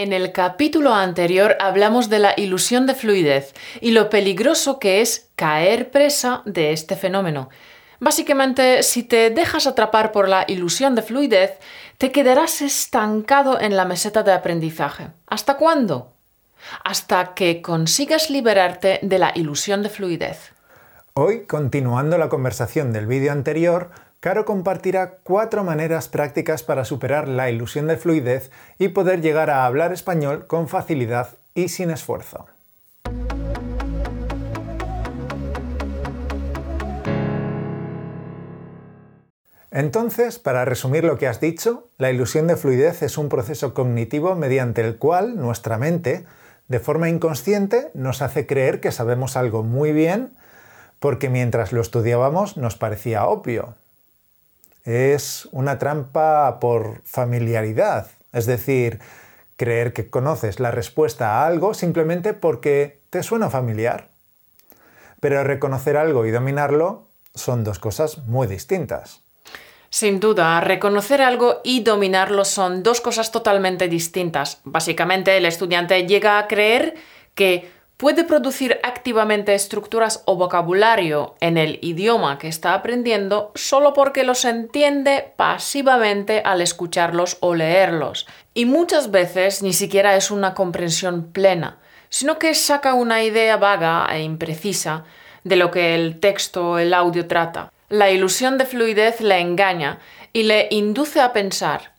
En el capítulo anterior hablamos de la ilusión de fluidez y lo peligroso que es caer presa de este fenómeno. Básicamente, si te dejas atrapar por la ilusión de fluidez, te quedarás estancado en la meseta de aprendizaje. ¿Hasta cuándo? Hasta que consigas liberarte de la ilusión de fluidez. Hoy, continuando la conversación del vídeo anterior, Caro compartirá cuatro maneras prácticas para superar la ilusión de fluidez y poder llegar a hablar español con facilidad y sin esfuerzo. Entonces, para resumir lo que has dicho, la ilusión de fluidez es un proceso cognitivo mediante el cual nuestra mente, de forma inconsciente, nos hace creer que sabemos algo muy bien porque mientras lo estudiábamos nos parecía obvio, es una trampa por familiaridad, es decir, creer que conoces la respuesta a algo simplemente porque te suena familiar. Pero reconocer algo y dominarlo son dos cosas muy distintas. Sin duda, reconocer algo y dominarlo son dos cosas totalmente distintas. Básicamente, el estudiante llega a creer que puede producir activamente estructuras o vocabulario en el idioma que está aprendiendo solo porque los entiende pasivamente al escucharlos o leerlos. Y muchas veces ni siquiera es una comprensión plena, sino que saca una idea vaga e imprecisa de lo que el texto o el audio trata. La ilusión de fluidez le engaña y le induce a pensar,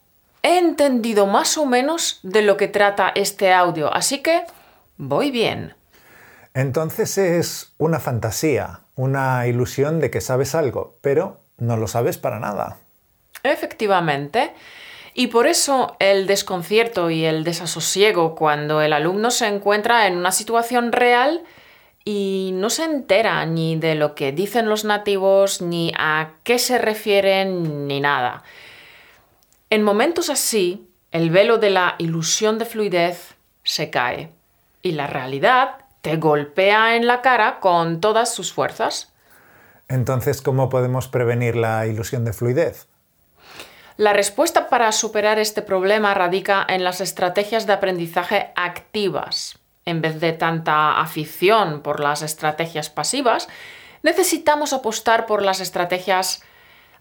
he entendido más o menos de lo que trata este audio, así que voy bien. Entonces es una fantasía, una ilusión de que sabes algo, pero no lo sabes para nada. Efectivamente. Y por eso el desconcierto y el desasosiego cuando el alumno se encuentra en una situación real y no se entera ni de lo que dicen los nativos, ni a qué se refieren, ni nada. En momentos así, el velo de la ilusión de fluidez se cae y la realidad te golpea en la cara con todas sus fuerzas. Entonces, ¿cómo podemos prevenir la ilusión de fluidez? La respuesta para superar este problema radica en las estrategias de aprendizaje activas. En vez de tanta afición por las estrategias pasivas, necesitamos apostar por las estrategias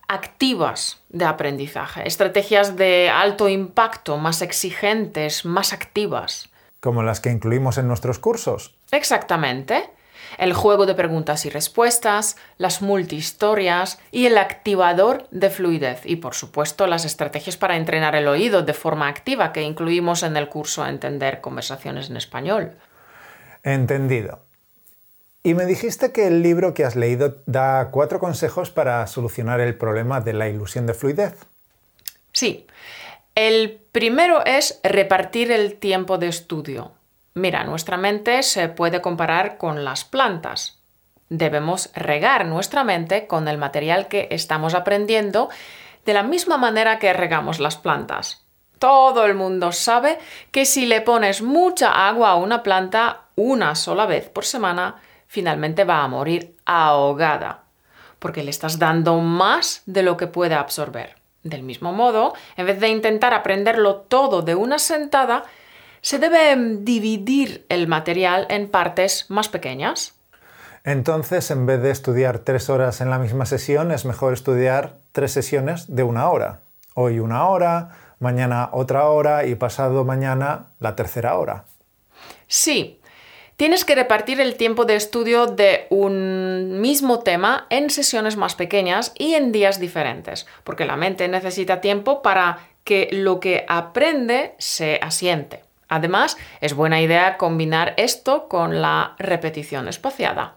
activas de aprendizaje, estrategias de alto impacto, más exigentes, más activas. ¿Como las que incluimos en nuestros cursos? Exactamente. El juego de preguntas y respuestas, las multihistorias y el activador de fluidez. Y por supuesto las estrategias para entrenar el oído de forma activa que incluimos en el curso Entender conversaciones en español. Entendido. Y me dijiste que el libro que has leído da cuatro consejos para solucionar el problema de la ilusión de fluidez. Sí. El primero es repartir el tiempo de estudio. Mira, nuestra mente se puede comparar con las plantas. Debemos regar nuestra mente con el material que estamos aprendiendo de la misma manera que regamos las plantas. Todo el mundo sabe que si le pones mucha agua a una planta una sola vez por semana, finalmente va a morir ahogada, porque le estás dando más de lo que puede absorber. Del mismo modo, en vez de intentar aprenderlo todo de una sentada, se debe dividir el material en partes más pequeñas. Entonces, en vez de estudiar tres horas en la misma sesión, es mejor estudiar tres sesiones de una hora. Hoy una hora, mañana otra hora y pasado mañana la tercera hora. Sí, tienes que repartir el tiempo de estudio de un mismo tema en sesiones más pequeñas y en días diferentes, porque la mente necesita tiempo para que lo que aprende se asiente. Además, es buena idea combinar esto con la repetición espaciada.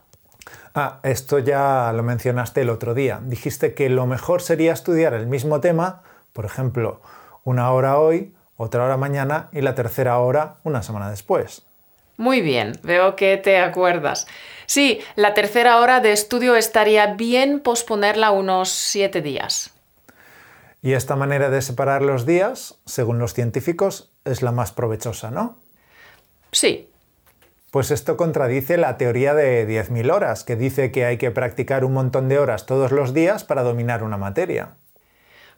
Ah, esto ya lo mencionaste el otro día. Dijiste que lo mejor sería estudiar el mismo tema, por ejemplo, una hora hoy, otra hora mañana y la tercera hora una semana después. Muy bien, veo que te acuerdas. Sí, la tercera hora de estudio estaría bien posponerla unos siete días. Y esta manera de separar los días, según los científicos, es la más provechosa, ¿no? Sí. Pues esto contradice la teoría de 10.000 horas, que dice que hay que practicar un montón de horas todos los días para dominar una materia.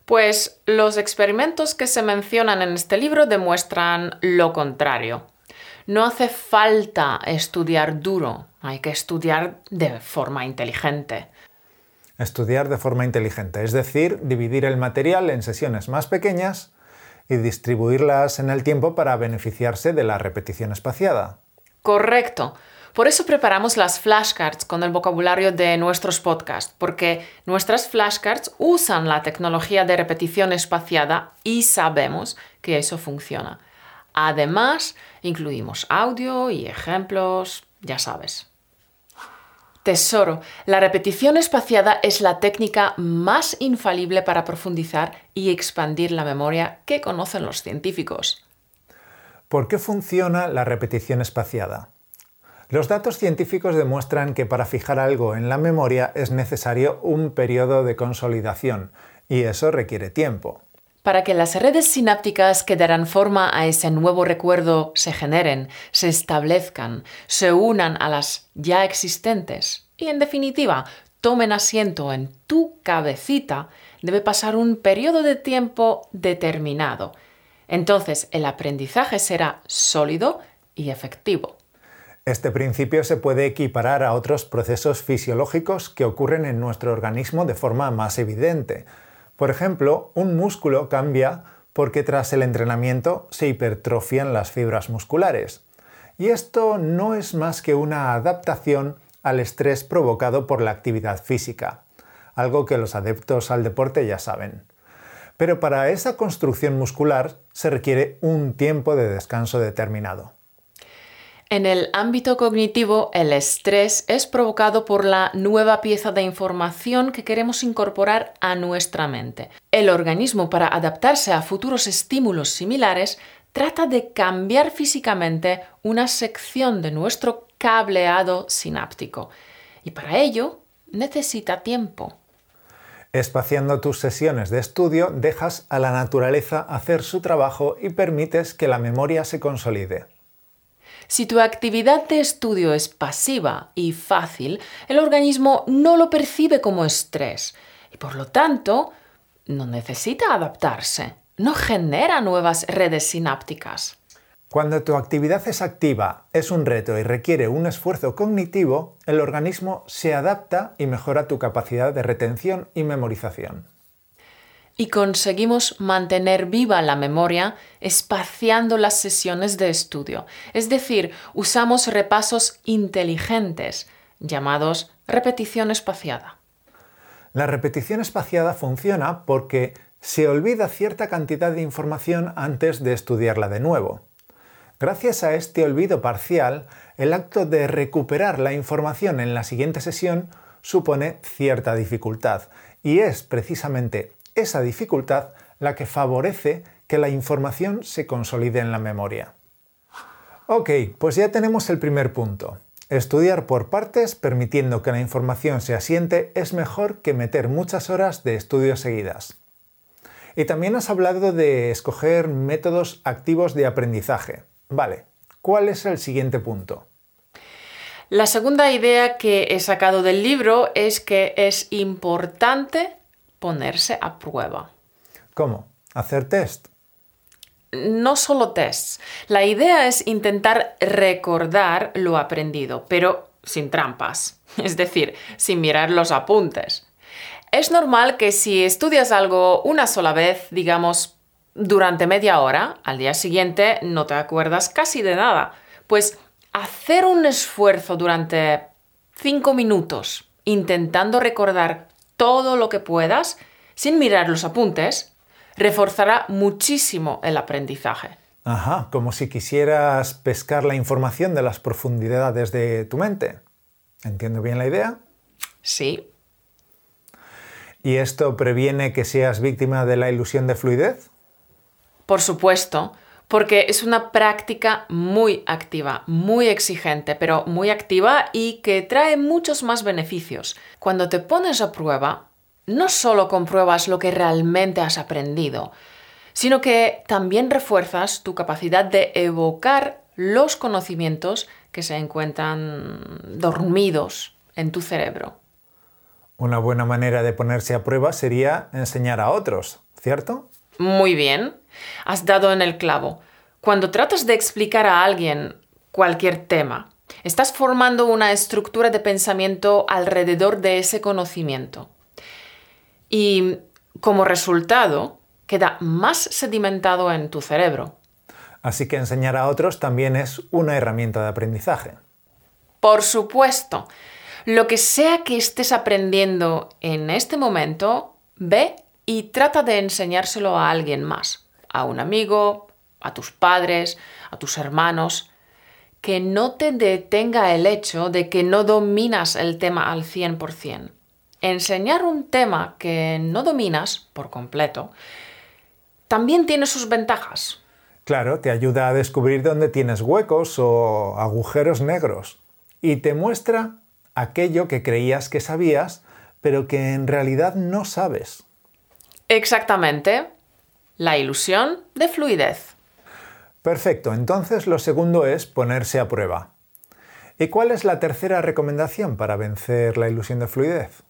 Pues los experimentos que se mencionan en este libro demuestran lo contrario. No hace falta estudiar duro, hay que estudiar de forma inteligente. Estudiar de forma inteligente, es decir, dividir el material en sesiones más pequeñas y distribuirlas en el tiempo para beneficiarse de la repetición espaciada. Correcto. Por eso preparamos las flashcards con el vocabulario de nuestros podcasts, porque nuestras flashcards usan la tecnología de repetición espaciada y sabemos que eso funciona. Además, incluimos audio y ejemplos, ya sabes. Tesoro, la repetición espaciada es la técnica más infalible para profundizar y expandir la memoria que conocen los científicos. ¿Por qué funciona la repetición espaciada? Los datos científicos demuestran que para fijar algo en la memoria es necesario un periodo de consolidación, y eso requiere tiempo. Para que las redes sinápticas que darán forma a ese nuevo recuerdo se generen, se establezcan, se unan a las ya existentes y, en definitiva, tomen asiento en tu cabecita, debe pasar un periodo de tiempo determinado. Entonces, el aprendizaje será sólido y efectivo. Este principio se puede equiparar a otros procesos fisiológicos que ocurren en nuestro organismo de forma más evidente. Por ejemplo, un músculo cambia porque tras el entrenamiento se hipertrofian las fibras musculares. Y esto no es más que una adaptación al estrés provocado por la actividad física, algo que los adeptos al deporte ya saben. Pero para esa construcción muscular se requiere un tiempo de descanso determinado. En el ámbito cognitivo, el estrés es provocado por la nueva pieza de información que queremos incorporar a nuestra mente. El organismo, para adaptarse a futuros estímulos similares, trata de cambiar físicamente una sección de nuestro cableado sináptico. Y para ello necesita tiempo. Espaciando tus sesiones de estudio, dejas a la naturaleza hacer su trabajo y permites que la memoria se consolide. Si tu actividad de estudio es pasiva y fácil, el organismo no lo percibe como estrés y por lo tanto no necesita adaptarse, no genera nuevas redes sinápticas. Cuando tu actividad es activa, es un reto y requiere un esfuerzo cognitivo, el organismo se adapta y mejora tu capacidad de retención y memorización y conseguimos mantener viva la memoria espaciando las sesiones de estudio. Es decir, usamos repasos inteligentes llamados repetición espaciada. La repetición espaciada funciona porque se olvida cierta cantidad de información antes de estudiarla de nuevo. Gracias a este olvido parcial, el acto de recuperar la información en la siguiente sesión supone cierta dificultad y es precisamente esa dificultad la que favorece que la información se consolide en la memoria. Ok, pues ya tenemos el primer punto. Estudiar por partes permitiendo que la información se asiente es mejor que meter muchas horas de estudio seguidas. Y también has hablado de escoger métodos activos de aprendizaje. Vale, ¿cuál es el siguiente punto? La segunda idea que he sacado del libro es que es importante ponerse a prueba. ¿Cómo? ¿Hacer test? No solo tests. La idea es intentar recordar lo aprendido, pero sin trampas, es decir, sin mirar los apuntes. Es normal que si estudias algo una sola vez, digamos, durante media hora, al día siguiente no te acuerdas casi de nada. Pues hacer un esfuerzo durante cinco minutos intentando recordar todo lo que puedas, sin mirar los apuntes, reforzará muchísimo el aprendizaje. Ajá, como si quisieras pescar la información de las profundidades de tu mente. ¿Entiendo bien la idea? Sí. ¿Y esto previene que seas víctima de la ilusión de fluidez? Por supuesto, porque es una práctica muy activa, muy exigente, pero muy activa y que trae muchos más beneficios. Cuando te pones a prueba, no solo compruebas lo que realmente has aprendido, sino que también refuerzas tu capacidad de evocar los conocimientos que se encuentran dormidos en tu cerebro. Una buena manera de ponerse a prueba sería enseñar a otros, ¿cierto? Muy bien. Has dado en el clavo. Cuando tratas de explicar a alguien cualquier tema, estás formando una estructura de pensamiento alrededor de ese conocimiento. Y como resultado, queda más sedimentado en tu cerebro. Así que enseñar a otros también es una herramienta de aprendizaje. Por supuesto. Lo que sea que estés aprendiendo en este momento, ve y trata de enseñárselo a alguien más, a un amigo, a tus padres, a tus hermanos. Que no te detenga el hecho de que no dominas el tema al 100%. Enseñar un tema que no dominas por completo también tiene sus ventajas. Claro, te ayuda a descubrir dónde tienes huecos o agujeros negros y te muestra aquello que creías que sabías, pero que en realidad no sabes. Exactamente. La ilusión de fluidez. Perfecto, entonces lo segundo es ponerse a prueba. ¿Y cuál es la tercera recomendación para vencer la ilusión de fluidez?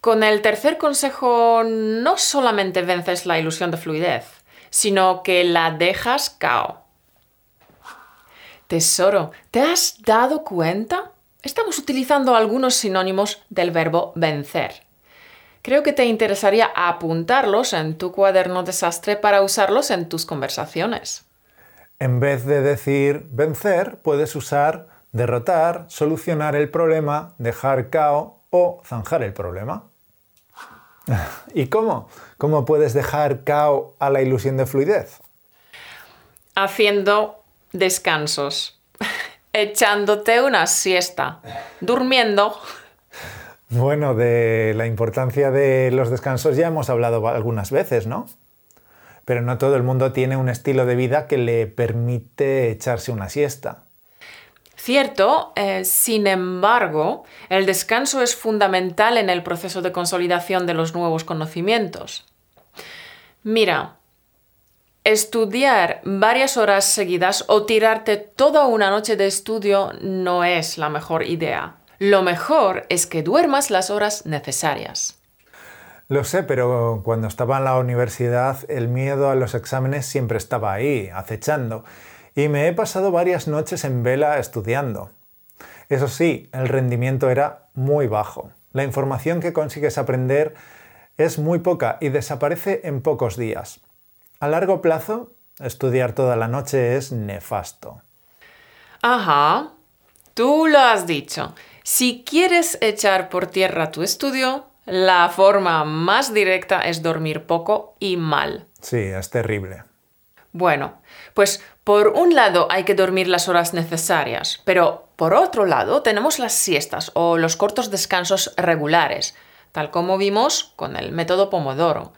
Con el tercer consejo no solamente vences la ilusión de fluidez, sino que la dejas cao. Tesoro, ¿te has dado cuenta? Estamos utilizando algunos sinónimos del verbo vencer. Creo que te interesaría apuntarlos en tu cuaderno desastre para usarlos en tus conversaciones. En vez de decir vencer, puedes usar derrotar, solucionar el problema, dejar cao o zanjar el problema. ¿Y cómo? ¿Cómo puedes dejar cao a la ilusión de fluidez? Haciendo descansos, echándote una siesta, durmiendo. Bueno, de la importancia de los descansos ya hemos hablado algunas veces, ¿no? Pero no todo el mundo tiene un estilo de vida que le permite echarse una siesta. Cierto, eh, sin embargo, el descanso es fundamental en el proceso de consolidación de los nuevos conocimientos. Mira, Estudiar varias horas seguidas o tirarte toda una noche de estudio no es la mejor idea. Lo mejor es que duermas las horas necesarias. Lo sé, pero cuando estaba en la universidad el miedo a los exámenes siempre estaba ahí, acechando, y me he pasado varias noches en vela estudiando. Eso sí, el rendimiento era muy bajo. La información que consigues aprender es muy poca y desaparece en pocos días. A largo plazo, estudiar toda la noche es nefasto. Ajá, tú lo has dicho. Si quieres echar por tierra tu estudio, la forma más directa es dormir poco y mal. Sí, es terrible. Bueno, pues por un lado hay que dormir las horas necesarias, pero por otro lado tenemos las siestas o los cortos descansos regulares, tal como vimos con el método Pomodoro.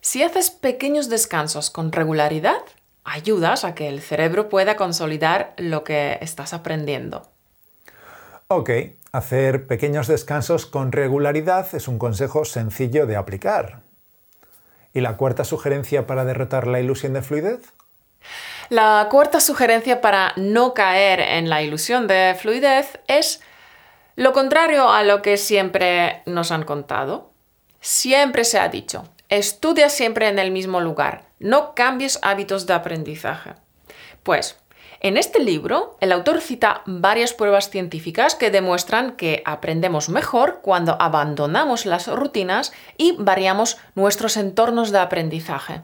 Si haces pequeños descansos con regularidad, ayudas a que el cerebro pueda consolidar lo que estás aprendiendo. Ok, hacer pequeños descansos con regularidad es un consejo sencillo de aplicar. ¿Y la cuarta sugerencia para derrotar la ilusión de fluidez? La cuarta sugerencia para no caer en la ilusión de fluidez es lo contrario a lo que siempre nos han contado. Siempre se ha dicho, Estudia siempre en el mismo lugar. No cambies hábitos de aprendizaje. Pues, en este libro, el autor cita varias pruebas científicas que demuestran que aprendemos mejor cuando abandonamos las rutinas y variamos nuestros entornos de aprendizaje.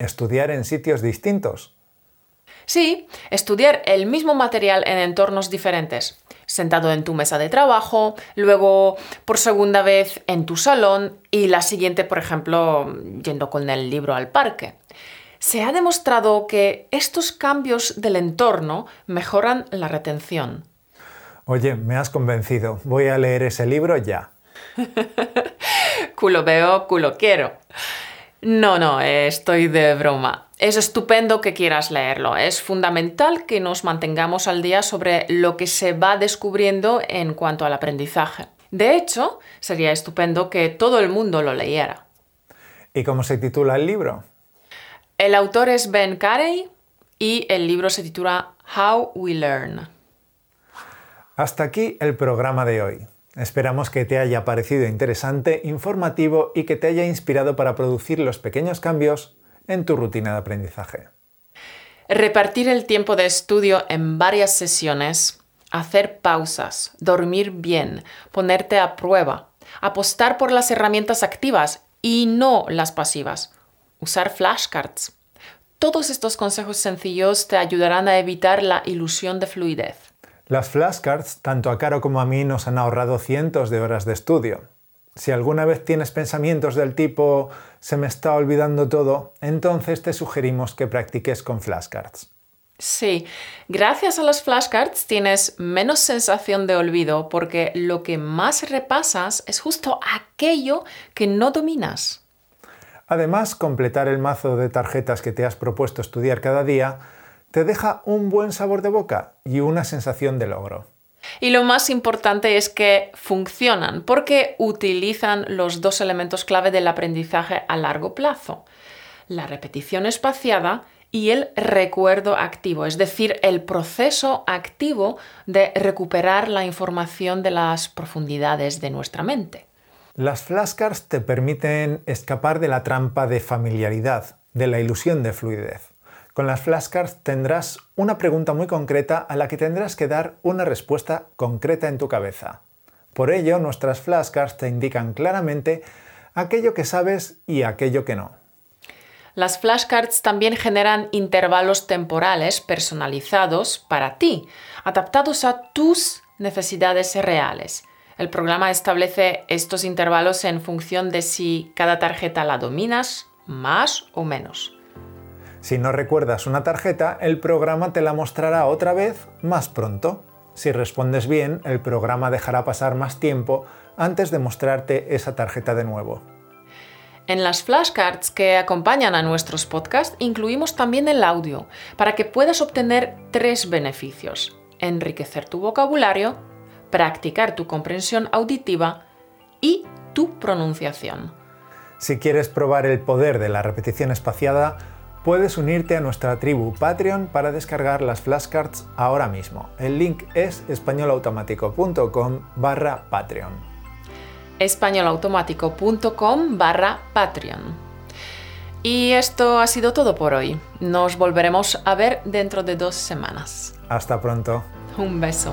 ¿Estudiar en sitios distintos? Sí, estudiar el mismo material en entornos diferentes sentado en tu mesa de trabajo, luego por segunda vez en tu salón y la siguiente, por ejemplo, yendo con el libro al parque. Se ha demostrado que estos cambios del entorno mejoran la retención. Oye, me has convencido. Voy a leer ese libro ya. culo veo, culo quiero. No, no, estoy de broma. Es estupendo que quieras leerlo. Es fundamental que nos mantengamos al día sobre lo que se va descubriendo en cuanto al aprendizaje. De hecho, sería estupendo que todo el mundo lo leyera. ¿Y cómo se titula el libro? El autor es Ben Carey y el libro se titula How We Learn. Hasta aquí el programa de hoy. Esperamos que te haya parecido interesante, informativo y que te haya inspirado para producir los pequeños cambios en tu rutina de aprendizaje. Repartir el tiempo de estudio en varias sesiones, hacer pausas, dormir bien, ponerte a prueba, apostar por las herramientas activas y no las pasivas, usar flashcards. Todos estos consejos sencillos te ayudarán a evitar la ilusión de fluidez. Las flashcards, tanto a Caro como a mí, nos han ahorrado cientos de horas de estudio. Si alguna vez tienes pensamientos del tipo se me está olvidando todo, entonces te sugerimos que practiques con flashcards. Sí, gracias a las flashcards tienes menos sensación de olvido porque lo que más repasas es justo aquello que no dominas. Además, completar el mazo de tarjetas que te has propuesto estudiar cada día te deja un buen sabor de boca y una sensación de logro. Y lo más importante es que funcionan porque utilizan los dos elementos clave del aprendizaje a largo plazo, la repetición espaciada y el recuerdo activo, es decir, el proceso activo de recuperar la información de las profundidades de nuestra mente. Las flashcards te permiten escapar de la trampa de familiaridad, de la ilusión de fluidez. Con las flashcards tendrás una pregunta muy concreta a la que tendrás que dar una respuesta concreta en tu cabeza. Por ello, nuestras flashcards te indican claramente aquello que sabes y aquello que no. Las flashcards también generan intervalos temporales personalizados para ti, adaptados a tus necesidades reales. El programa establece estos intervalos en función de si cada tarjeta la dominas más o menos. Si no recuerdas una tarjeta, el programa te la mostrará otra vez más pronto. Si respondes bien, el programa dejará pasar más tiempo antes de mostrarte esa tarjeta de nuevo. En las flashcards que acompañan a nuestros podcasts incluimos también el audio para que puedas obtener tres beneficios. Enriquecer tu vocabulario, practicar tu comprensión auditiva y tu pronunciación. Si quieres probar el poder de la repetición espaciada, puedes unirte a nuestra tribu Patreon para descargar las flashcards ahora mismo. El link es españolautomático.com barra Patreon. españolautomático.com barra Patreon. Y esto ha sido todo por hoy. Nos volveremos a ver dentro de dos semanas. Hasta pronto. Un beso.